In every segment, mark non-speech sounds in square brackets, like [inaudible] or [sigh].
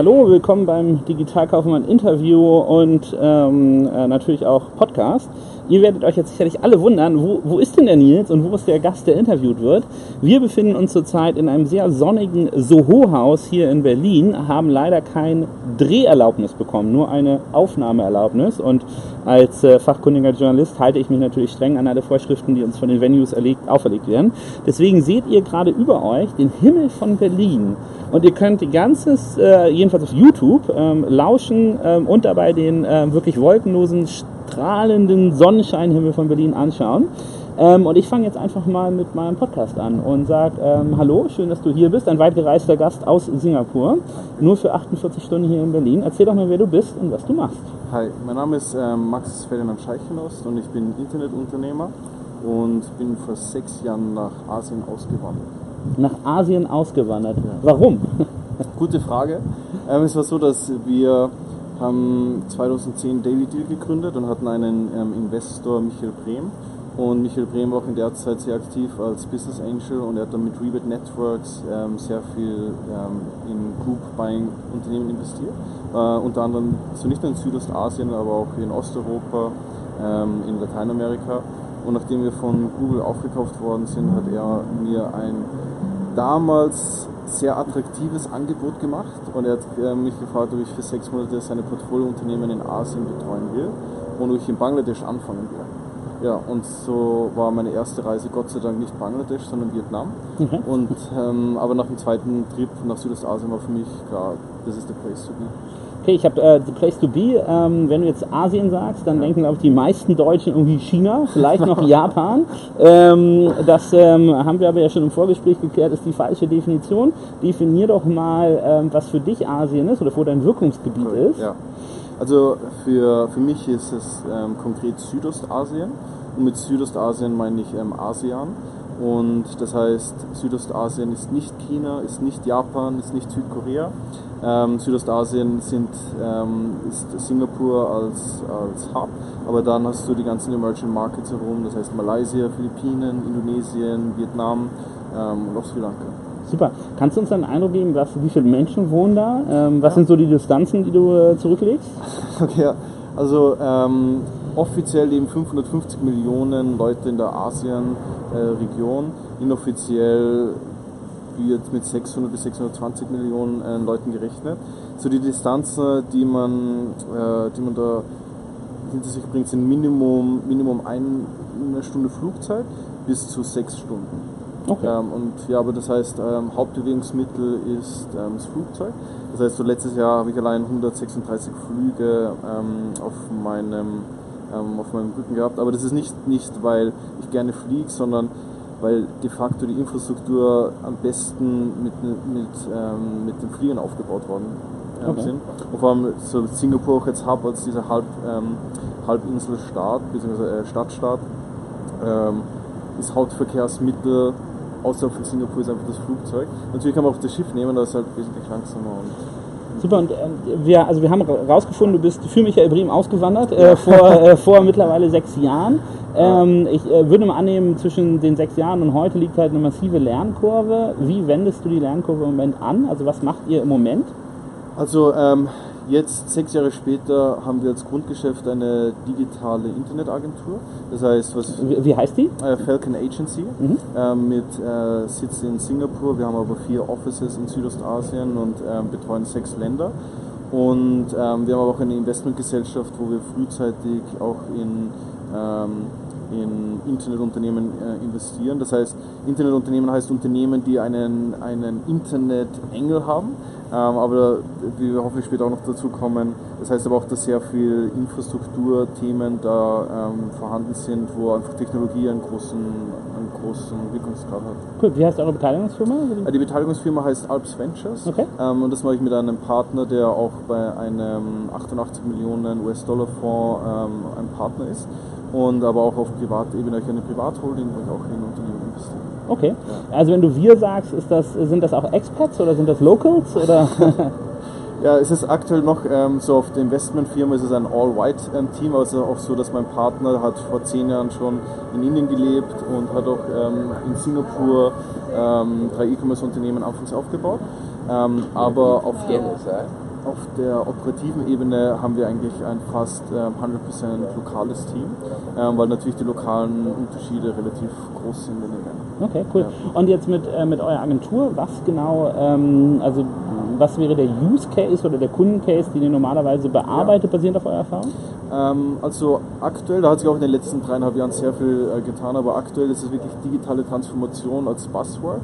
Hallo, willkommen beim Digitalkaufmann Interview und ähm, äh, natürlich auch Podcast. Ihr werdet euch jetzt sicherlich alle wundern, wo, wo ist denn der Nils und wo ist der Gast, der interviewt wird? Wir befinden uns zurzeit in einem sehr sonnigen Soho-Haus hier in Berlin, haben leider kein Dreherlaubnis bekommen, nur eine Aufnahmeerlaubnis. Und als äh, fachkundiger Journalist halte ich mich natürlich streng an alle Vorschriften, die uns von den Venues erlegt, auferlegt werden. Deswegen seht ihr gerade über euch den Himmel von Berlin. Und ihr könnt die ganzes, äh, jedenfalls auf YouTube, ähm, lauschen ähm, und dabei den äh, wirklich wolkenlosen strahlenden Sonnenscheinhimmel von Berlin anschauen. Ähm, und ich fange jetzt einfach mal mit meinem Podcast an und sage ähm, Hallo, schön, dass du hier bist, ein weit gereister Gast aus Singapur, nur für 48 Stunden hier in Berlin. Erzähl doch mal, wer du bist und was du machst. Hi, mein Name ist ähm, Max Ferdinand Scheichenost und ich bin Internetunternehmer und bin vor sechs Jahren nach Asien ausgewandert. Nach Asien ausgewandert? Ja. Warum? Gute Frage. Ähm, es war so, dass wir haben 2010 Daily Deal gegründet und hatten einen ähm, Investor, Michael Brehm. Und Michael Brehm war auch in der Zeit sehr aktiv als Business Angel und er hat dann mit Rebate Networks ähm, sehr viel ähm, in Group Buying Unternehmen investiert. Äh, unter anderem so nicht nur in Südostasien, aber auch in Osteuropa, ähm, in Lateinamerika. Und nachdem wir von Google aufgekauft worden sind, hat er mir ein damals sehr attraktives Angebot gemacht und er hat äh, mich gefragt, ob ich für sechs Monate seine Portfoliounternehmen in Asien betreuen will und ob ich in Bangladesch anfangen will. Ja, und so war meine erste Reise Gott sei Dank nicht Bangladesch, sondern Vietnam. Mhm. Und, ähm, aber nach dem zweiten Trip nach Südostasien war für mich klar, das ist the place to be okay, ich habe äh, The Place to Be, ähm, wenn du jetzt Asien sagst, dann denken, glaube ich, die meisten Deutschen irgendwie China, vielleicht noch [laughs] Japan. Ähm, das ähm, haben wir aber ja schon im Vorgespräch geklärt, ist die falsche Definition. Definier doch mal, ähm, was für dich Asien ist oder wo dein Wirkungsgebiet cool, ist. Ja. Also für, für mich ist es ähm, konkret Südostasien und mit Südostasien meine ich ähm, ASEAN. Und das heißt, Südostasien ist nicht China, ist nicht Japan, ist nicht Südkorea. Ähm, Südostasien sind, ähm, ist Singapur als, als Hub, aber dann hast du die ganzen Emerging Markets herum, das heißt Malaysia, Philippinen, Indonesien, Vietnam ähm, und auch Sri Lanka. Super. Kannst du uns einen Eindruck geben, was, wie viele Menschen wohnen da? Ähm, was ja. sind so die Distanzen, die du äh, zurücklegst? [laughs] Okay, also ähm, offiziell leben 550 Millionen Leute in der ASEAN-Region. Äh, Inoffiziell wird mit 600 bis 620 Millionen äh, Leuten gerechnet. So die Distanzen, die man, äh, die man da hinter sich bringt, sind Minimum, Minimum eine Stunde Flugzeit bis zu sechs Stunden. Okay. Ähm, und ja, aber das heißt, ähm, Hauptbewegungsmittel ist ähm, das Flugzeug. Das heißt, so letztes Jahr habe ich allein 136 Flüge ähm, auf meinem ähm, auf meinem Rücken gehabt. Aber das ist nicht, nicht weil ich gerne fliege, sondern weil de facto die Infrastruktur am besten mit, mit, ähm, mit den Fliegern aufgebaut worden ähm, okay. sind. Und vor allem so Singapur auch jetzt Hub als dieser Halb, ähm, Halbinselstaat, beziehungsweise äh, Stadtstaat, ähm, ist Hauptverkehrsmittel außerhalb von Singapur ist einfach das Flugzeug. Natürlich kann man auch das Schiff nehmen, das ist halt wesentlich langsamer und Super, und äh, wir, also wir haben herausgefunden, du bist für Michael Brehm ausgewandert, äh, vor, äh, [laughs] vor mittlerweile sechs Jahren. Ähm, ich äh, würde mal annehmen, zwischen den sechs Jahren und heute liegt halt eine massive Lernkurve. Wie wendest du die Lernkurve im Moment an? Also was macht ihr im Moment? Also ähm, Jetzt, sechs Jahre später, haben wir als Grundgeschäft eine digitale Internetagentur. Das heißt, was. Wie, wie heißt die? Äh, Falcon Agency mhm. äh, mit äh, Sitz in Singapur. Wir haben aber vier Offices in Südostasien und ähm, betreuen sechs Länder. Und ähm, wir haben aber auch eine Investmentgesellschaft, wo wir frühzeitig auch in ähm, in Internetunternehmen äh, investieren. Das heißt, Internetunternehmen heißt Unternehmen, die einen, einen Internet-Engel haben, ähm, aber wie wir hoffentlich später auch noch dazu kommen, das heißt aber auch, dass sehr viel Infrastrukturthemen da ähm, vorhanden sind, wo einfach Technologie einen großen, einen großen Wirkungsgrad hat. Cool, wie heißt eure Beteiligungsfirma? Äh, die Beteiligungsfirma heißt Alps Ventures okay. ähm, und das mache ich mit einem Partner, der auch bei einem 88 Millionen US-Dollar-Fonds ähm, ein Partner ist und aber auch auf Privatebene ich eine Privatholding, wo ich auch in Unternehmen investiere. Okay. Ja. Also wenn du wir sagst, ist das, sind das auch Expats oder sind das Locals? Oder? [laughs] ja, es ist aktuell noch ähm, so auf der Investmentfirma ist es ein All-White-Team, also auch so, dass mein Partner hat vor zehn Jahren schon in Indien gelebt und hat auch ähm, in Singapur ähm, drei E-Commerce-Unternehmen anfangs aufgebaut. Ähm, aber auf der, auf der operativen Ebene haben wir eigentlich ein fast äh, 100% lokales Team, äh, weil natürlich die lokalen Unterschiede relativ groß sind in den Ländern. Okay, cool. Ja. Und jetzt mit, äh, mit eurer Agentur, was genau, ähm, also was wäre der Use Case oder der Kundencase, den ihr normalerweise bearbeitet, ja. basierend auf eurer Erfahrung? Ähm, also aktuell, da hat sich auch in den letzten dreieinhalb Jahren sehr viel äh, getan, aber aktuell ist es wirklich digitale Transformation als Buzzword.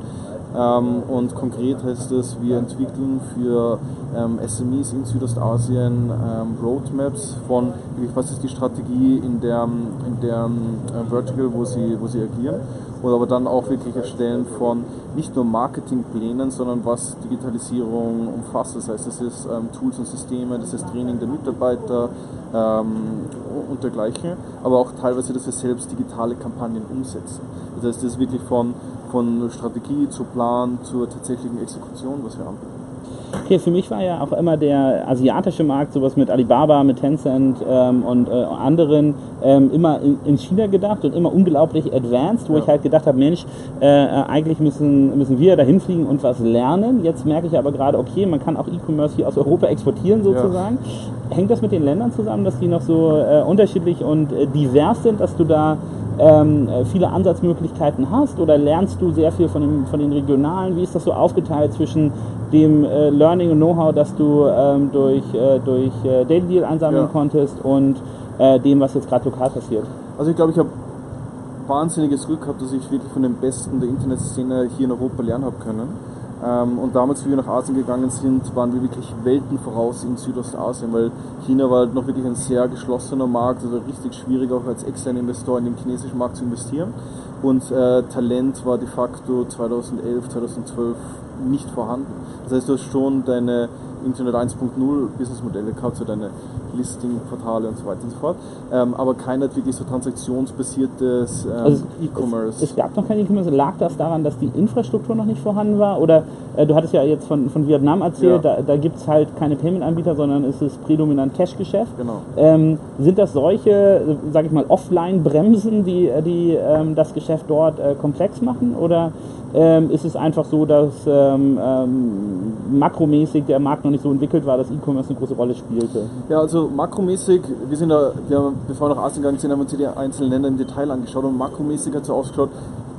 Ähm, und konkret heißt es, wir entwickeln für ähm, SMEs in Südostasien ähm, Roadmaps von, was ist die Strategie in der, in der äh, Vertical, wo sie, wo sie agieren und aber dann auch wirklich erstellen von nicht nur Marketingplänen, sondern was Digitalisierung umfasst. Das heißt, das ist ähm, Tools und Systeme, das ist Training der Mitarbeiter ähm, und dergleichen, aber auch teilweise, dass wir selbst digitale Kampagnen umsetzen. Das heißt, das ist wirklich von, von Strategie zu Plan zur tatsächlichen Exekution, was wir anbieten. Okay, für mich war ja auch immer der asiatische Markt, sowas mit Alibaba, mit Tencent ähm, und äh, anderen, ähm, immer in, in, China gedacht und immer unglaublich advanced, wo ja. ich halt gedacht habe, Mensch, äh, eigentlich müssen, müssen wir da hinfliegen und was lernen. Jetzt merke ich aber gerade, okay, man kann auch E-Commerce hier aus Europa exportieren sozusagen. Ja. Hängt das mit den Ländern zusammen, dass die noch so äh, unterschiedlich und äh, divers sind, dass du da ähm, äh, viele Ansatzmöglichkeiten hast oder lernst du sehr viel von, dem, von den regionalen? Wie ist das so aufgeteilt zwischen dem äh, Learning und Know-how, das du ähm, durch, äh, durch äh, Daily Deal einsammeln ja. konntest und äh, dem, was jetzt gerade lokal passiert? Also ich glaube, ich habe wahnsinniges Glück gehabt, dass ich wirklich von den Besten der Internetszene hier in Europa lernen habe können. Ähm, und damals, wie wir nach Asien gegangen sind, waren wir wirklich Welten voraus in Südostasien, weil China war halt noch wirklich ein sehr geschlossener Markt, also richtig schwierig auch als externer Investor in den chinesischen Markt zu investieren. Und äh, Talent war de facto 2011, 2012 nicht vorhanden. Das heißt, du hast schon deine Internet 1.0 Businessmodelle gehabt, so deine Listing-Portale und so weiter und so fort. Ähm, aber keiner hat wirklich so transaktionsbasiertes ähm, also E-Commerce. Es, es, gab noch kein E-Commerce. Lag das daran, dass die Infrastruktur noch nicht vorhanden war? Oder äh, du hattest ja jetzt von, von Vietnam erzählt, ja. da, da gibt es halt keine Payment-Anbieter, sondern es ist prädominant Cash-Geschäft. Genau. Ähm, sind das solche, sage ich mal, Offline-Bremsen, die, die ähm, das Geschäft dort äh, komplex machen? Oder ähm, ist es einfach so, dass ähm, ähm, makromäßig der Markt noch nicht so entwickelt war, dass E-Commerce eine große Rolle spielte? Ja, also makromäßig, wir sind da, wir haben, bevor wir nach Asien gegangen sind, haben wir uns die einzelnen Länder im Detail angeschaut und makromäßig hat es so ausgeschaut,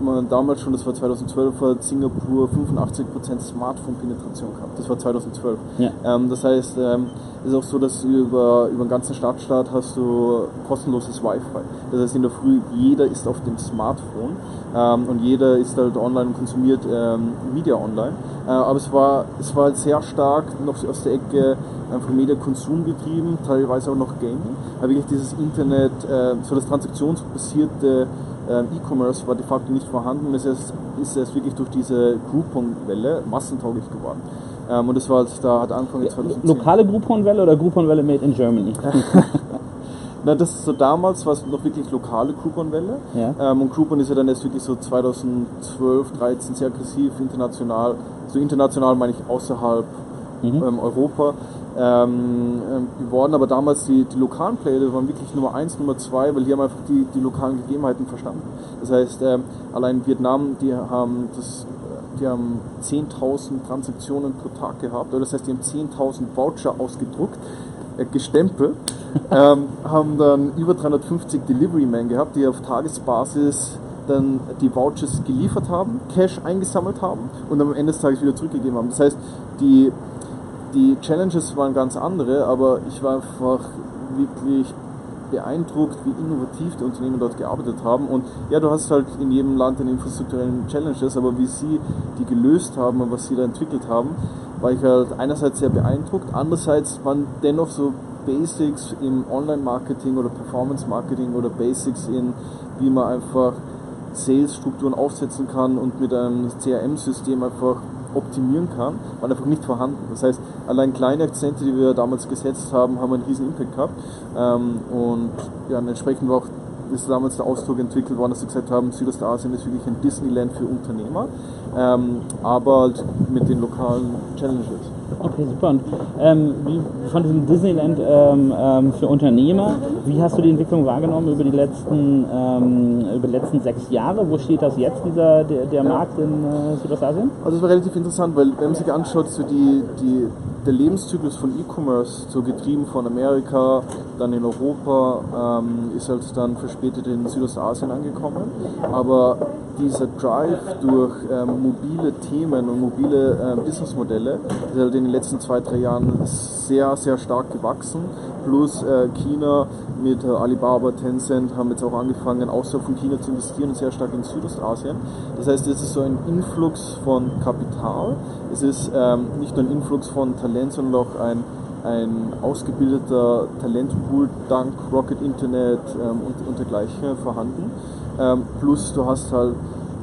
man damals schon, das war 2012, hat Singapur 85% Smartphone-Penetration gehabt. Das war 2012. Ja. Ähm, das heißt, ähm, ist auch so, dass über, über den ganzen Stadtstaat hast du kostenloses Wi-Fi. Das heißt, in der Früh, jeder ist auf dem Smartphone ähm, und jeder ist halt online und konsumiert ähm, Media online. Äh, aber es war, es war sehr stark noch aus der Ecke einfach Mediakonsum getrieben, teilweise auch noch Gaming. Aber wirklich dieses Internet, äh, so das transaktionsbasierte E-Commerce war de facto nicht vorhanden. Es ist, ist es wirklich durch diese Groupon-Welle massentauglich geworden. Ähm, und das war, da hat angefangen ja, 2010. Lokale Groupon-Welle oder Groupon-Welle made in Germany? [laughs] Na, das ist so damals war es noch wirklich lokale Groupon-Welle. Ja. Ähm, und Groupon ist ja dann erst wirklich so 2012, 13 sehr aggressiv international. So international meine ich außerhalb mhm. ähm, Europa ähm, ähm, geworden. Aber damals die, die lokalen Player, waren wirklich Nummer 1, Nummer 2, weil die haben einfach die, die lokalen Gegebenheiten verstanden. Das heißt, ähm, allein Vietnam, die haben das die haben 10.000 Transaktionen pro Tag gehabt, das heißt, die haben 10.000 Voucher ausgedruckt, äh, gestempelt, [laughs] ähm, haben dann über 350 Delivery Men gehabt, die auf Tagesbasis dann die Vouchers geliefert haben, Cash eingesammelt haben und am Ende des Tages wieder zurückgegeben haben. Das heißt, die die Challenges waren ganz andere, aber ich war einfach wirklich beeindruckt, wie innovativ die Unternehmen dort gearbeitet haben. Und ja, du hast halt in jedem Land eine infrastrukturellen Challenges, aber wie sie die gelöst haben und was sie da entwickelt haben, war ich halt einerseits sehr beeindruckt, andererseits waren dennoch so Basics im Online-Marketing oder Performance-Marketing oder Basics in, wie man einfach Sales-Strukturen aufsetzen kann und mit einem CRM-System einfach optimieren kann, waren einfach nicht vorhanden. Das heißt, allein kleine Akzente, die wir damals gesetzt haben, haben einen riesen Impact gehabt. Ähm, und ja, entsprechend war auch ist damals der Ausdruck entwickelt worden, dass sie gesagt haben, Südostasien ist wirklich ein Disneyland für Unternehmer, ähm, aber halt mit den lokalen Challenges. Okay, super. Und ähm, wie, von diesem Disneyland ähm, ähm, für Unternehmer, wie hast du die Entwicklung wahrgenommen über die letzten, ähm, über die letzten sechs Jahre? Wo steht das jetzt, dieser, der, der ja. Markt in äh, Südostasien? Also es war relativ interessant, weil wenn man sich anschaut, so die, die, der Lebenszyklus von E-Commerce, so getrieben von Amerika, dann in Europa, ähm, ist halt dann verspätet in Südostasien angekommen. Aber dieser Drive durch ähm, mobile Themen und mobile ähm, Businessmodelle ist in den letzten zwei, drei Jahren sehr, sehr stark gewachsen. Plus äh, China mit äh, Alibaba, Tencent haben jetzt auch angefangen, außerhalb von China zu investieren und sehr stark in Südostasien. Das heißt, es ist so ein Influx von Kapital. Es ist ähm, nicht nur ein Influx von Talent, sondern auch ein ein ausgebildeter Talentpool dank Rocket Internet ähm, und, und dergleichen vorhanden. Ähm, plus du hast halt,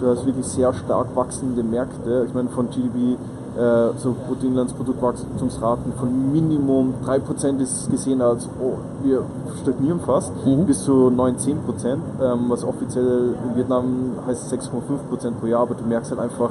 du hast wirklich sehr stark wachsende Märkte. Ich meine von GDP äh, so Bruttoinlandsproduktwachstumsraten von Minimum 3% ist gesehen als, oh, wir stagnieren fast, mhm. bis zu 9, 10%, ähm, was offiziell in Vietnam heißt 6,5% pro Jahr, aber du merkst halt einfach,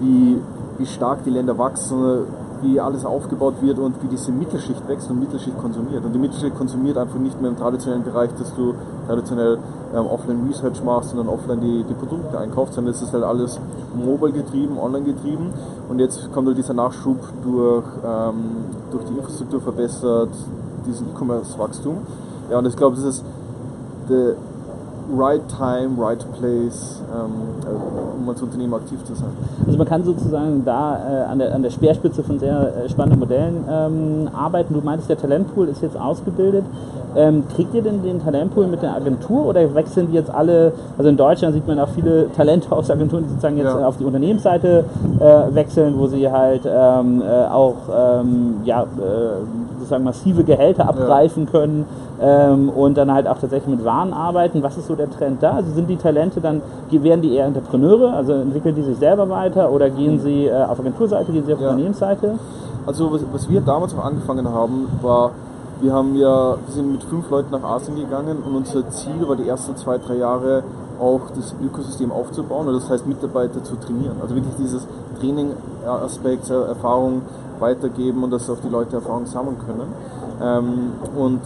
wie, wie stark die Länder wachsen, wie alles aufgebaut wird und wie diese Mittelschicht wächst und Mittelschicht konsumiert. Und die Mittelschicht konsumiert einfach nicht mehr im traditionellen Bereich, dass du traditionell ähm, offline Research machst, sondern offline die, die Produkte einkaufst, sondern es ist halt alles mobile getrieben, online getrieben. Und jetzt kommt halt dieser Nachschub durch, ähm, durch die Infrastruktur verbessert, diesen E-Commerce-Wachstum. Ja, und ich glaube, das ist der right time, right place, ähm, äh, um als Unternehmen aktiv zu sein. Also man kann sozusagen da äh, an, der, an der Speerspitze von sehr äh, spannenden Modellen ähm, arbeiten. Du meintest, der Talentpool ist jetzt ausgebildet. Ähm, kriegt ihr denn den Talentpool mit der Agentur oder wechseln die jetzt alle, also in Deutschland sieht man auch viele Talente aus Agenturen, die sozusagen jetzt ja. auf die Unternehmensseite äh, wechseln, wo sie halt ähm, äh, auch ähm, ja, sozusagen massive Gehälter abgreifen können ähm, und dann halt auch tatsächlich mit Waren arbeiten. Was ist so der Trend da? Also sind die Talente dann, werden die eher Entrepreneure, also entwickeln die sich selber weiter oder gehen sie äh, auf Agenturseite, gehen sie auf ja. Unternehmensseite? Also was, was wir damals auch angefangen haben, war, wir haben ja, wir sind mit fünf Leuten nach Asien gegangen und unser Ziel war die ersten zwei, drei Jahre auch das Ökosystem aufzubauen, und das heißt Mitarbeiter zu trainieren. Also wirklich dieses Training-Aspekt, äh, Erfahrung weitergeben und dass auch die Leute Erfahrung sammeln können. Ähm, und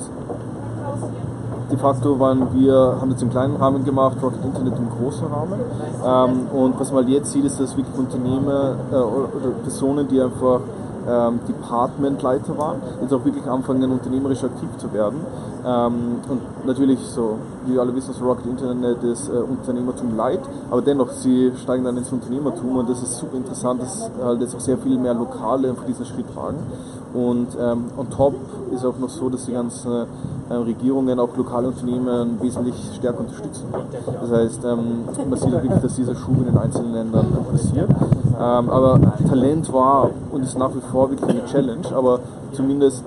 de facto waren wir, haben das im kleinen Rahmen gemacht, Rocket Internet im großen Rahmen. Ähm, und was man jetzt sieht, ist, dass wirklich Unternehmer äh, oder Personen, die einfach ähm, Departmentleiter waren, jetzt auch wirklich anfangen, unternehmerisch aktiv zu werden. Ähm, und natürlich, so wie wir alle wissen, so Rocket Internet ist äh, Unternehmertum light, aber dennoch, sie steigen dann ins Unternehmertum und das ist super interessant, dass halt jetzt auch sehr viel mehr Lokale für diesen Schritt tragen. Und ähm, on top ist auch noch so, dass die ganzen äh, Regierungen auch lokale Unternehmen wesentlich stärker unterstützen. Das heißt, ähm, man sieht wirklich, dass dieser Schub in den einzelnen Ländern passiert. Ähm, aber Talent war und ist nach wie vor wirklich eine Challenge, aber zumindest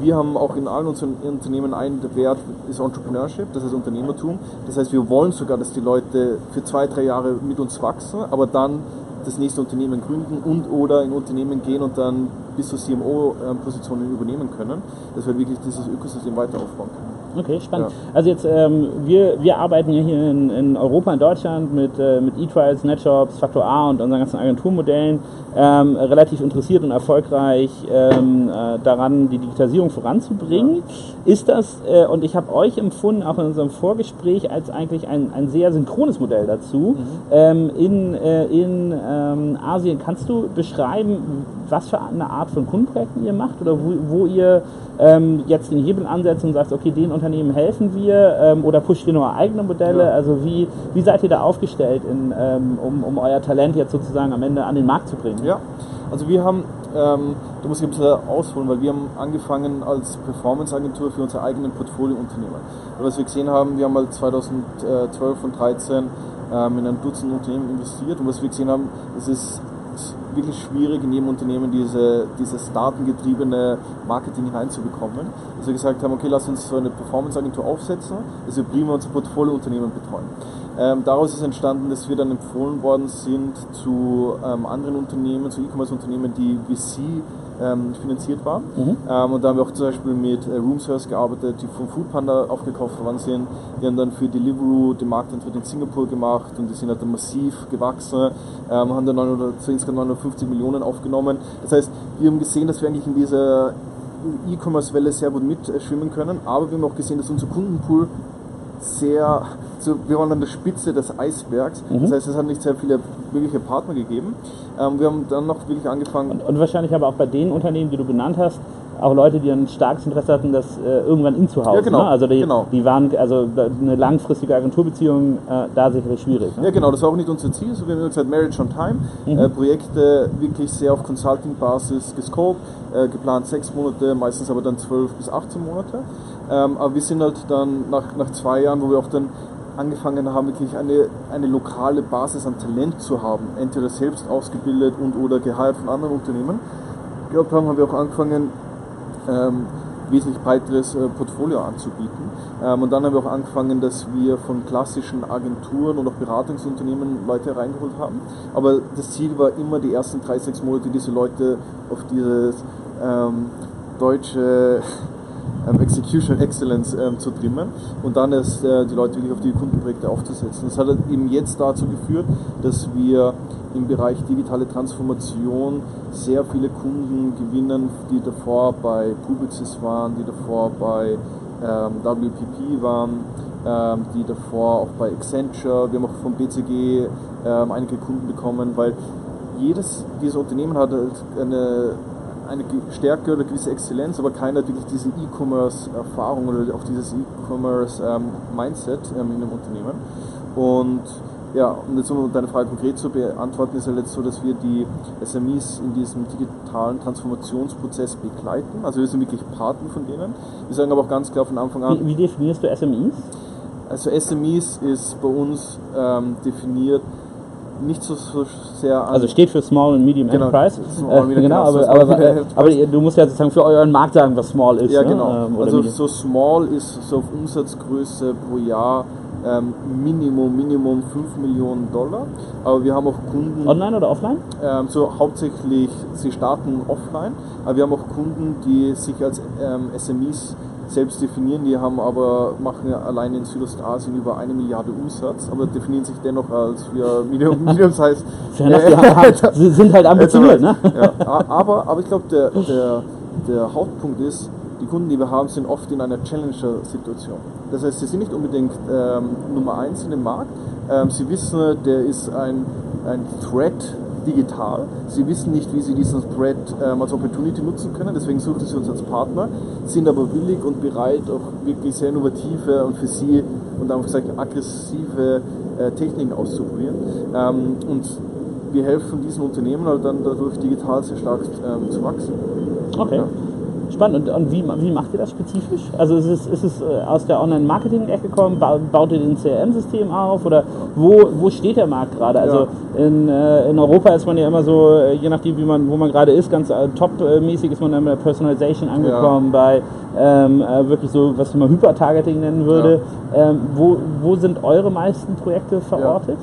wir haben auch in allen unseren Unternehmen einen Wert, ist Entrepreneurship, das heißt Unternehmertum. Das heißt, wir wollen sogar, dass die Leute für zwei, drei Jahre mit uns wachsen, aber dann das nächste Unternehmen gründen und oder in Unternehmen gehen und dann bis zu CMO-Positionen übernehmen können, dass wir wirklich dieses Ökosystem weiter aufbauen können. Okay, spannend. Ja. Also jetzt, ähm, wir, wir arbeiten ja hier in, in Europa, in Deutschland mit, äh, mit E-Trials, NetShops, Faktor A und unseren ganzen Agenturmodellen ähm, relativ interessiert und erfolgreich ähm, äh, daran, die Digitalisierung voranzubringen. Ja. Ist das, äh, und ich habe euch empfunden, auch in unserem Vorgespräch, als eigentlich ein, ein sehr synchrones Modell dazu. Mhm. Ähm, in äh, in ähm, Asien, kannst du beschreiben, was für eine Art von Kundenprojekten ihr macht oder wo, wo ihr ähm, jetzt den Hebel ansetzt und sagt, okay, den Unternehmen helfen wir ähm, oder pusht ihr nur eigene Modelle? Ja. Also wie, wie seid ihr da aufgestellt, in, ähm, um, um euer Talent jetzt sozusagen am Ende an den Markt zu bringen? Ja, also wir haben, ähm, da muss ich ein bisschen ausholen, weil wir haben angefangen als Performance-Agentur für unsere eigenen Portfoliounternehmen. Und was wir gesehen haben, wir haben mal 2012 und 2013 ähm, in ein Dutzend Unternehmen investiert und was wir gesehen haben, es ist wirklich schwierig, in jedem Unternehmen diese, dieses datengetriebene Marketing hineinzubekommen. Dass wir gesagt haben, okay, lass uns so eine Performance-Agentur aufsetzen, dass wir prima unser Portfolio-Unternehmen betreuen. Ähm, daraus ist entstanden, dass wir dann empfohlen worden sind zu ähm, anderen Unternehmen, zu E-Commerce-Unternehmen, die VC ähm, finanziert waren. Ähm, und da haben wir auch zum Beispiel mit äh, Roomservice gearbeitet, die von Foodpanda aufgekauft worden sind. Die haben dann für Deliveroo den Markteintritt in Singapur gemacht und die sind halt dann massiv gewachsen, ähm, haben dann 900, so insgesamt 950 Millionen aufgenommen. Das heißt, wir haben gesehen, dass wir eigentlich in dieser E-Commerce-Welle sehr gut mitschwimmen können, aber wir haben auch gesehen, dass unser Kundenpool sehr, so, wir waren an der Spitze des Eisbergs, das heißt, es hat nicht sehr viele wirkliche Partner gegeben. Ähm, wir haben dann noch wirklich angefangen, Und wahrscheinlich aber auch bei den Unternehmen, die du genannt hast, auch Leute, die ein starkes Interesse hatten, das äh, irgendwann in zu Hause. Ja, genau, Ne? Also die, genau. die waren, also eine langfristige Agenturbeziehung, äh, da sicherlich schwierig. Ne? Ja, genau, das war auch nicht unser Ziel. So, wir haben gesagt, Marriage on Time. Äh, Projekte wirklich sehr auf Consulting-Basis gescoped, äh, geplant sechs Monate, meistens aber dann zwölf bis 18 Monate. Ähm, aber wir sind halt dann nach, nach zwei Jahren, wo wir auch dann angefangen haben, wirklich eine, eine lokale Basis an Talent zu haben, entweder selbst ausgebildet und oder geheiert von anderen Unternehmen. Gehabt haben, haben wir auch angefangen, ähm, wesentlich breiteres äh, Portfolio anzubieten. Ähm, und dann haben wir auch angefangen, dass wir von klassischen Agenturen und auch Beratungsunternehmen Leute reingeholt haben. Aber das Ziel war immer, die ersten drei, sechs Monate diese Leute auf dieses ähm, deutsche [laughs] ähm, Execution Excellence ähm, zu trimmen und dann erst äh, die Leute wirklich auf die Kundenprojekte aufzusetzen. Das hat eben jetzt dazu geführt, dass wir im Bereich digitale Transformation sehr viele Kunden gewinnen, die davor bei Publicis waren, die davor bei ähm, WPP waren, ähm, die davor auch bei Accenture, wir haben auch vom BCG ähm, einige Kunden bekommen, weil jedes dieser Unternehmen hat halt eine, eine Stärke oder gewisse Exzellenz, aber keiner hat wirklich diese E-Commerce-Erfahrung oder auch dieses E-Commerce-Mindset ähm, in dem Unternehmen. Und ja, um jetzt um deine Frage konkret zu beantworten, ist ja jetzt so, dass wir die SMEs in diesem digitalen Transformationsprozess begleiten. Also wir sind wirklich Partner von denen. Wir sagen aber auch ganz klar von Anfang an, Wie, wie definierst du SMEs? also SMEs ist bei uns ähm, definiert nicht so, so sehr Also steht für Small and Medium Genau, Enterprise. Small and Äh, Medium genau, aber, aber, aber, Medium aber du musst ja sozusagen für euren Markt sagen, was Small ist. Ja, ne? genau. Ähm, oder also Medium. so small ist so auf Umsatzgröße pro Jahr ähm, Minimum, Minimum 5 Millionen Dollar. Aber wir haben auch Kunden, Online oder offline? ähm, so hauptsächlich, sie starten offline, aber wir haben auch Kunden, die sich als ähm, SMEs selbst definieren, die haben aber, machen allein in Südostasien über eine Milliarde Umsatz, aber definieren sich dennoch als für Medium, Medium haben, sie sind halt [laughs] ambitioniert, ne? Ja, aber, aber ich glaube, der, der, der Hauptpunkt ist, Kunden, die wir haben, sind oft in einer Challenger-Situation. Das heißt, sie sind nicht unbedingt ähm, Nummer eins in dem Markt. Ähm, sie wissen, der ist ein, ein Threat digital. Sie wissen nicht, wie sie diesen Threat ähm, als Opportunity nutzen können, deswegen suchen sie uns als Partner, sind aber willig und bereit, auch wirklich sehr innovative und für sie und einfach gesagt aggressive äh, Techniken auszuprobieren. Ähm, und wir helfen diesen Unternehmen halt dann dadurch digital sehr stark ähm, zu wachsen. Okay. Ja. Spannend. Und, und wie, wie macht ihr das spezifisch? Also ist es, ist es äh, aus der Online-Marketing-Ecke gekommen? Ba- Baut ihr ein CRM-System auf? Oder wo, wo steht der Markt gerade? Also in, äh, in Europa ist man ja immer so, äh, je nachdem wie man, wo man gerade ist, ganz top-mäßig ist man dann bei der Personalization angekommen, bei ähm, äh, wirklich so, was man Hyper-Targeting nennen würde. Ähm, wo, wo sind eure meisten Projekte verortet?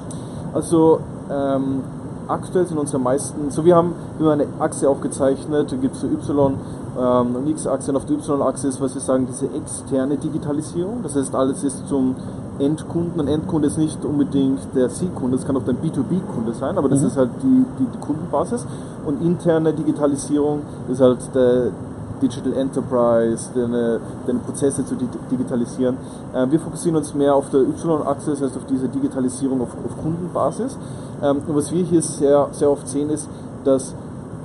Also ähm, aktuell sind unsere meisten, so wir haben immer eine Achse aufgezeichnet, gibt es so Y ähm, und X-Achse und auf der Y-Achse ist, was wir sagen, diese externe Digitalisierung. Das heißt, alles ist zum Endkunden. Ein Endkunde ist nicht unbedingt der C-Kunde, das kann auch dein B2B-Kunde sein, aber das ist halt die, die, die Kundenbasis. Und interne Digitalisierung ist halt der Digital Enterprise, deine, deine Prozesse zu di- digitalisieren. Äh, wir fokussieren uns mehr auf der Y-Achse, das heißt auf diese Digitalisierung auf, auf Kundenbasis. Ähm, und was wir hier sehr, sehr oft sehen, ist, dass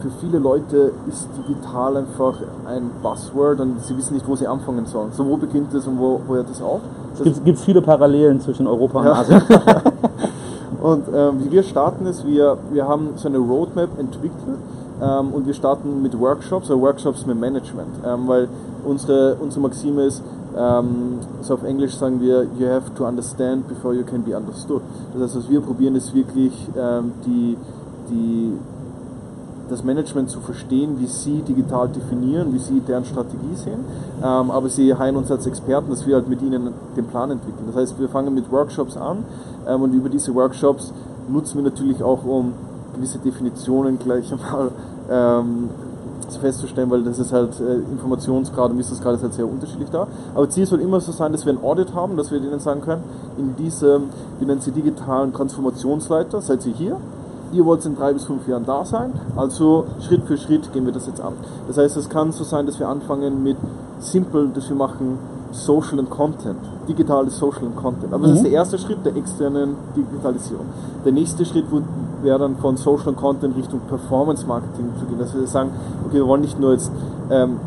für viele Leute ist digital einfach ein Buzzword und sie wissen nicht, wo sie anfangen sollen. So, wo beginnt das und wo, wo hört das auf? Es gibt, gibt viele Parallelen zwischen Europa und Ja. Asien. [laughs] Und ähm, wie wir starten ist, wir, wir haben so eine Roadmap entwickelt ähm, und wir starten mit Workshops, oder Workshops mit Management, ähm, weil unsere, unsere Maxime ist, ähm, so auf Englisch sagen wir, you have to understand before you can be understood. Das heißt, was wir probieren ist wirklich ähm, die, die, das Management zu verstehen, wie sie digital definieren, wie sie deren Strategie sehen, ähm, aber sie heilen uns als Experten, dass wir halt mit ihnen den Plan entwickeln. Das heißt, wir fangen mit Workshops an ähm, und über diese Workshops nutzen wir natürlich auch, um gewisse Definitionen gleich einmal ähm, festzustellen, weil das ist halt äh, Informationsgrad und Wissensgrad ist halt sehr unterschiedlich da. Aber Ziel soll immer so sein, dass wir ein Audit haben, dass wir denen sagen können, in diesem, wir nennen sie digitalen Transformationsleiter, seid ihr hier, ihr wollt in drei bis fünf Jahren da sein, also Schritt für Schritt gehen wir das jetzt an. Das heißt, es kann so sein, dass wir anfangen mit simpel, dass wir machen Social and Content, digitales Social and Content. Aber das ist der erste Schritt der externen Digitalisierung. Der nächste Schritt wäre dann von Social and Content Richtung Performance Marketing zu gehen, dass wir sagen, okay, wir wollen nicht nur jetzt ähm,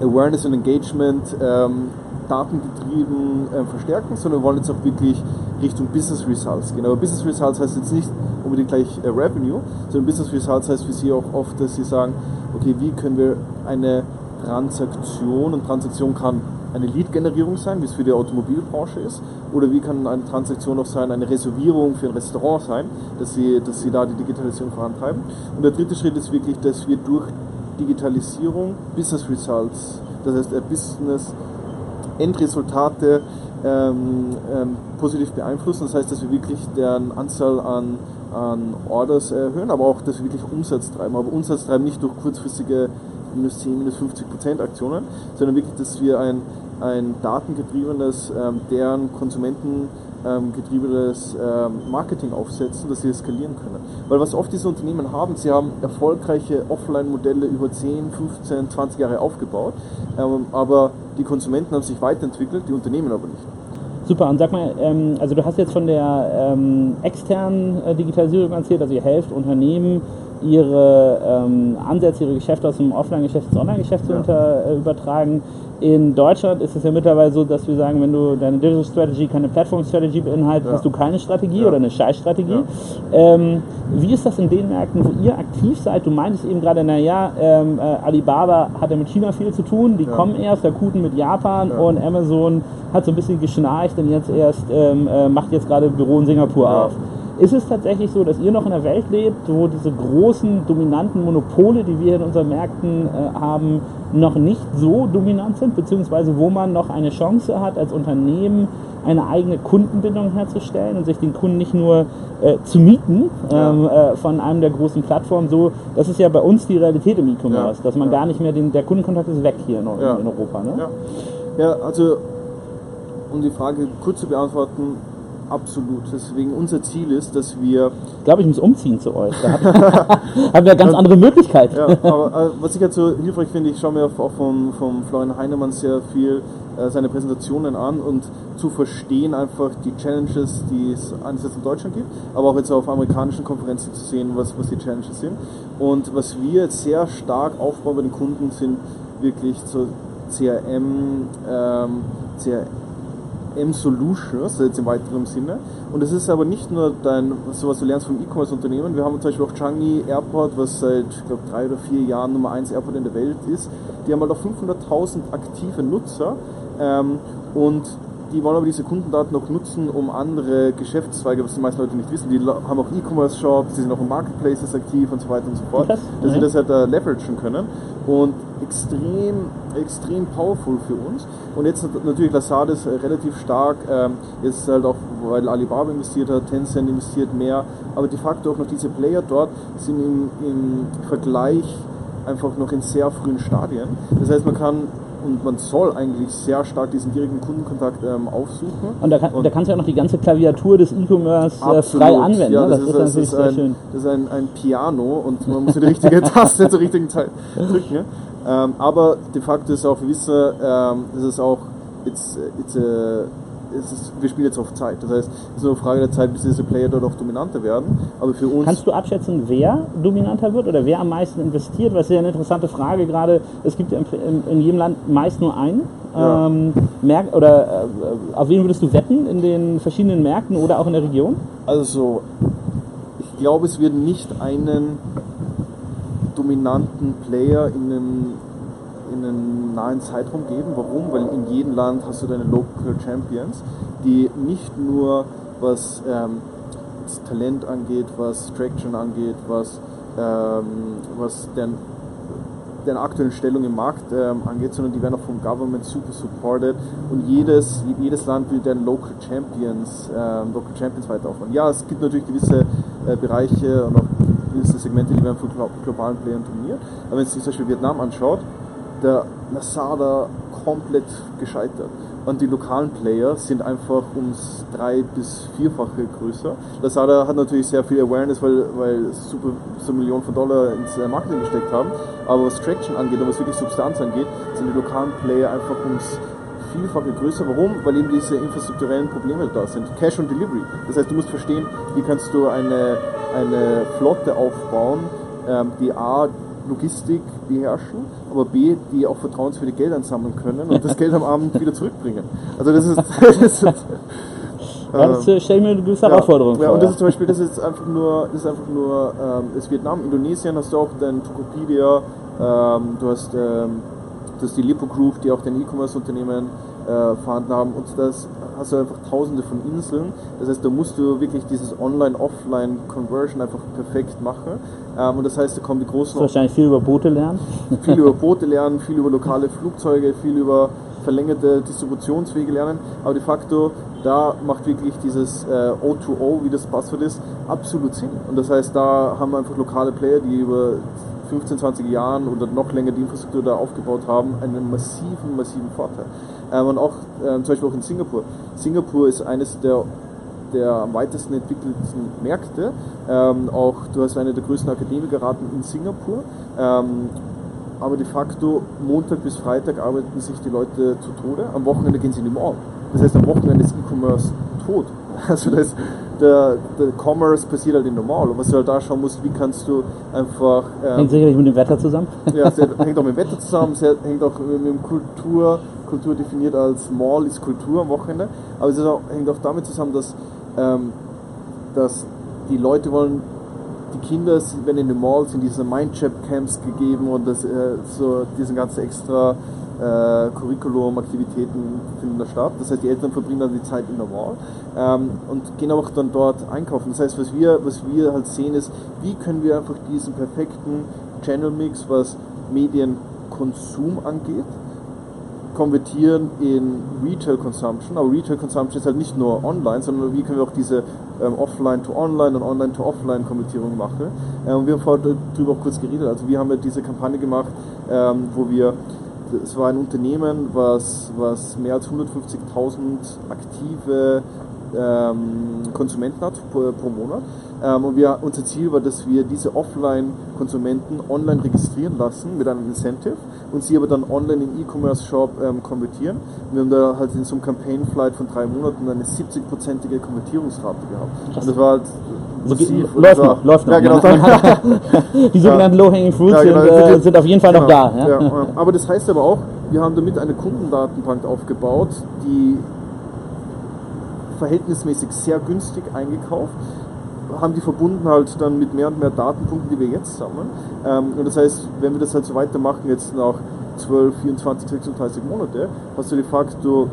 Awareness und Engagement ähm, datengetrieben ähm, verstärken, sondern wir wollen jetzt auch wirklich Richtung Business Results gehen. Aber Business Results heißt jetzt nicht unbedingt gleich äh, Revenue, sondern Business Results heißt für Sie auch oft, dass Sie sagen, okay, wie können wir eine Transaktion, und Transaktion kann eine Lead-Generierung sein, wie es für die Automobilbranche ist, oder wie kann eine Transaktion auch sein, eine Reservierung für ein Restaurant sein, dass sie, dass sie da die Digitalisierung vorantreiben. Und der dritte Schritt ist wirklich, dass wir durch Digitalisierung Business Results, das heißt äh, Business Endresultate ähm, ähm, positiv beeinflussen. Das heißt, dass wir wirklich deren Anzahl an, an Orders erhöhen, aber auch, dass wir wirklich Umsatz treiben. Aber Umsatz treiben nicht durch kurzfristige minus 10, minus 50 Prozent Aktionen, sondern wirklich, dass wir ein, ein datengetriebenes, ähm, deren Konsumenten ähm, getriebenes ähm, Marketing aufsetzen, dass sie skalieren können. Weil was oft diese Unternehmen haben, sie haben erfolgreiche Offline-Modelle über 10, 15, 20 Jahre aufgebaut, ähm, aber die Konsumenten haben sich weiterentwickelt, die Unternehmen aber nicht. Super, und sag mal, ähm, also du hast jetzt von der ähm, externen äh, Digitalisierung erzählt, also ihr helft Unternehmen, ihre ähm, Ansätze, ihre Geschäfte aus dem Offline-Geschäft ins Online-Geschäft zu unter, äh, übertragen. In Deutschland ist es ja mittlerweile so, dass wir sagen, wenn du deine Digital Strategy keine Platform Strategy beinhaltet, ja. hast du keine Strategie ja. oder eine Scheißstrategie. Ja. Ähm, wie ist das in den Märkten, wo ihr aktiv seid? Du meintest eben gerade, naja, ähm, äh, Alibaba hat ja mit China viel zu tun, die kommen erst, der Kuten mit Japan und Amazon hat so ein bisschen geschnarcht und jetzt erst ähm, äh, macht jetzt gerade Büro in Singapur auf. Ist es tatsächlich so, dass ihr noch in einer Welt lebt, wo diese großen, dominanten Monopole, die wir in unseren Märkten äh, haben, noch nicht so dominant sind, beziehungsweise wo man noch eine Chance hat, als Unternehmen eine eigene Kundenbindung herzustellen und sich den Kunden nicht nur äh, zu mieten ähm, äh, von einem der großen Plattformen. So, das ist ja bei uns die Realität im E-Commerce, ja. dass man ja. gar nicht mehr den, der Kundenkontakt ist weg hier in, ja. in Europa. Ne? Ja. also um die Frage kurz zu beantworten, Absolut. Deswegen unser Ziel ist, dass wir. Ich glaube, ich muss umziehen zu euch. Da [laughs] haben wir ganz andere Möglichkeiten. Ja, aber äh, was ich halt so hilfreich finde, ich schaue mir auch von, von Florian Heinemann sehr viel äh, seine Präsentationen an und zu verstehen einfach die Challenges, die es einerseits in Deutschland gibt, aber auch jetzt auf amerikanischen Konferenzen zu sehen, was, was die Challenges sind. Und was wir jetzt sehr stark aufbauen bei den Kunden sind wirklich so CRM, ähm, CRM M-Solutions, jetzt im weiteren Sinne. Und es ist aber nicht nur dein, so was du lernst vom E-Commerce-Unternehmen. Wir haben zum Beispiel auch Changi Airport, was seit, ich glaube, drei oder vier Jahren Nummer 1 Airport in der Welt ist. Die haben halt auch 500.000 aktive Nutzer. Ähm, und die wollen aber diese Kundendaten auch nutzen, um andere Geschäftszweige, was die meisten Leute nicht wissen, die haben auch E-Commerce-Shops, die sind auch in Marketplaces aktiv und so weiter und so fort, Krass. dass sie das halt uh, leveragen können. Und extrem, extrem powerful für uns. Und jetzt natürlich Lazada ist relativ stark, ähm, jetzt halt auch, weil Alibaba investiert hat, Tencent investiert mehr, aber de facto auch noch diese Player dort sind im, im Vergleich einfach noch in sehr frühen Stadien. Das heißt, man kann und man soll eigentlich sehr stark diesen direkten Kundenkontakt ähm, aufsuchen. Und da, kann, und da kannst du ja noch die ganze Klaviatur des E-Commerce äh, frei anwenden. Ja, ne? das, das, ist, das, ist, ein, schön. das ist ein, ein, Piano und man muss die richtige [laughs] Taste zur richtigen Zeit drücken. Ja? Ähm, aber de facto ist auch, wir wissen, ähm, das ist auch, it's, it's a, ist, wir spielen jetzt auf Zeit. Das heißt, es ist nur eine Frage der Zeit, bis diese Player dort auch dominanter werden. Aber für uns. Kannst du abschätzen, wer dominanter wird oder wer am meisten investiert? Was ist ja eine interessante Frage gerade. Es gibt ja in, in jedem Land meist nur einen. Ja. Ähm, Merk oder äh, auf wen würdest du wetten in den verschiedenen Märkten oder auch in der Region? Also, ich glaube, es wird nicht einen dominanten Player in einem in einem nahen Zeitraum geben. Warum? Weil in jedem Land hast du deine Local Champions, die nicht nur was ähm, Talent angeht, was Traction angeht, was, ähm, was deren, deren aktuellen Stellung im Markt ähm, angeht, sondern die werden auch vom Government super supported und jedes, jedes Land will deren Local Champions, ähm, Local Champions weiter aufbauen. Ja, es gibt natürlich gewisse äh, Bereiche und auch gewisse Segmente, die werden von globalen Playern dominiert. Aber wenn man sich zum Beispiel Vietnam anschaut, der Lazada komplett gescheitert. Und die lokalen Player sind einfach ums drei- bis vierfache größer. Lazada hat natürlich sehr viel Awareness, weil, weil super so Millionen von Dollar ins äh, Marketing gesteckt haben. Aber was Traction angeht und was wirklich Substanz angeht, sind die lokalen Player einfach ums Vielfache größer. Warum? Weil eben diese infrastrukturellen Probleme da sind. Cash und Delivery. Das heißt, du musst verstehen, wie kannst du eine, eine Flotte aufbauen, ähm, die A, Logistik beherrschen, aber B, die auch vertrauenswürdige Geld ansammeln können und das Geld am Abend wieder zurückbringen. Also das ist, [laughs] das ist ja, das äh, stelle ich mir eine gewisse Herausforderung ja, vor. und das ja. ist zum Beispiel, das ist einfach nur, das ist einfach nur ähm, das Vietnam, Indonesien hast du auch den Tokopedia, ähm, du hast ähm, das ist die Lipo Group, die auch den E-Commerce-Unternehmen äh, vorhanden haben und das hast du einfach tausende von Inseln. Das heißt, da musst du wirklich dieses Online-Offline-Conversion einfach perfekt machen. Ähm, und das heißt, da kommen die großen Du wahrscheinlich viel über Boote lernen. [laughs] viel über Boote [laughs] lernen, viel über lokale Flugzeuge, viel über verlängerte Distributionswege lernen. Aber de facto, da macht wirklich dieses äh, O2O, wie das Passwort ist, absolut Sinn. Und das heißt, da haben wir einfach lokale Player, die über 15, 20 Jahren oder noch länger die Infrastruktur da aufgebaut haben, einen massiven, massiven Vorteil. Ähm, und auch ähm, zum Beispiel auch in Singapur. Singapur ist eines der der am weitesten entwickelten Märkte. Ähm, auch du hast eine der größten Akademikerraten in Singapur. Ähm, aber de facto Montag bis Freitag arbeiten sich die Leute zu Tode. Am Wochenende gehen sie in die Mall. Das heißt, am Wochenende ist E-Commerce tot. [laughs] Also das, der, der Commerce passiert halt in der Mall. Und was du halt da schauen musst, wie kannst du einfach... Ähm, Hängt sicherlich mit dem Wetter zusammen. [laughs] ja, es hängt auch mit dem Wetter [laughs] zusammen, es hängt auch mit dem Kultur, Kultur definiert als Mall ist Kultur am Wochenende, aber es auch, hängt auch damit zusammen, dass, ähm, dass die Leute wollen, die Kinder werden in den Malls in diese Mindtrap-Camps gegeben und das, äh, so diese ganze extra äh, Curriculum-Aktivitäten finden da statt. Das heißt, die Eltern verbringen dann die Zeit in der Mall ähm, und gehen auch dann dort einkaufen. Das heißt, was wir, was wir halt sehen ist, wie können wir einfach diesen perfekten Channel-Mix, was Medienkonsum angeht, konvertieren in Retail Consumption. Aber Retail Consumption ist halt nicht nur online, sondern wie können wir auch diese ähm, Offline to Online und Online to Offline Konvertierung machen. Ähm, wir haben vorher darüber auch kurz geredet. Also wir haben ja diese Kampagne gemacht, ähm, wo wir es war ein Unternehmen, was, was mehr als 150.000 aktive ähm, Konsumenten hat pro, pro Monat. Ähm, und wir, unser Ziel war, dass wir diese Offline-Konsumenten online registrieren lassen mit einem Incentive und sie aber dann online im E-Commerce-Shop ähm, konvertieren. Wir haben da halt in so einem Campaign-Flight von drei Monaten eine 70-prozentige Konvertierungsrate gehabt. Und das war halt So geht, läuft noch, läuft noch. Ja, genau. Man hat- [laughs] die sogenannten Low-Hanging Fruits Ja, genau, sind, äh, sind- auf jeden Fall noch Genau, da. Ja? ja, ja. Aber das heißt aber auch, wir haben damit eine Kundendatenbank aufgebaut, die verhältnismäßig sehr günstig eingekauft, haben die verbunden halt dann mit mehr und mehr Datenpunkten, die wir jetzt sammeln. Ähm, und das heißt, wenn wir das halt so weitermachen, jetzt nach 12, 24, 36 Monate, hast du de facto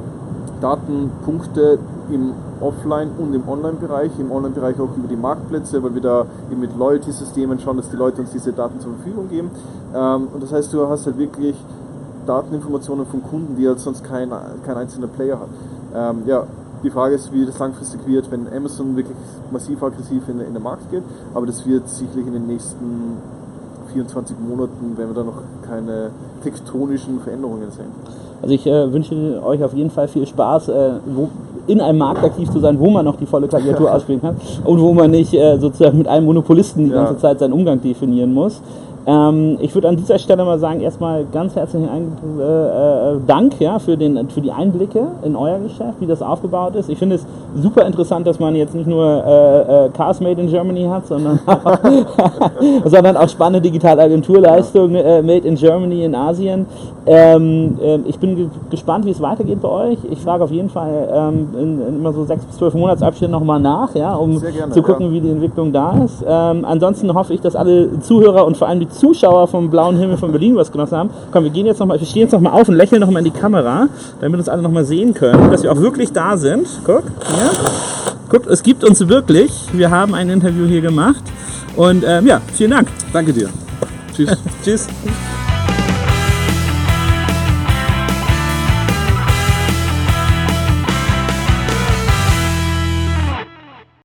Datenpunkte im Offline- und im Online-Bereich, im Online-Bereich auch über die Marktplätze, weil wir da eben mit Loyalty-Systemen schauen, dass die Leute uns diese Daten zur Verfügung geben. Ähm, und das heißt, du hast halt wirklich Dateninformationen von Kunden, die halt sonst kein, kein einzelner Player hat. Ähm, ja, die Frage ist, wie das langfristig wird, wenn Amazon wirklich massiv aggressiv in, in den Markt geht, aber das wird sicherlich in den nächsten 24 Monaten, wenn wir da noch keine tektonischen Veränderungen sehen. Also ich äh, wünsche euch auf jeden Fall viel Spaß, äh, wo, in einem Markt aktiv zu sein, wo man noch die volle Klaviatur [laughs] ausspielen kann und wo man nicht äh, sozusagen mit einem Monopolisten die Ja. ganze Zeit seinen Umgang definieren muss. Ähm, ich würde an dieser Stelle mal sagen, erstmal ganz herzlichen äh, äh, Dank ja, für, den, für die Einblicke in euer Geschäft, wie das aufgebaut ist. Ich finde es super interessant, dass man jetzt nicht nur äh, äh, Cars Made in Germany hat, sondern auch, [laughs] sondern auch spannende Digitalagenturleistungen äh, Made in Germany in Asien. Ähm, ähm, ich bin ge gespannt, wie es weitergeht bei euch. Ich frage auf jeden Fall ähm, in, in immer so sechs bis zwölf Monatsabständen nochmal nach, ja, um gerne, zu gucken, ja. wie die Entwicklung da ist. Ähm, ansonsten hoffe ich, dass alle Zuhörer und vor allem die Zuschauer vom blauen Himmel von Berlin was genossen haben. Komm, wir gehen jetzt noch mal, wir stehen jetzt noch mal auf und lächeln noch mal in die Kamera, damit uns alle noch mal sehen können, dass wir auch wirklich da sind. Guck, hier. Guckt, es gibt uns wirklich. Wir haben ein Interview hier gemacht. Und ähm, ja, vielen Dank. Danke dir. Tschüss. [laughs] Tschüss.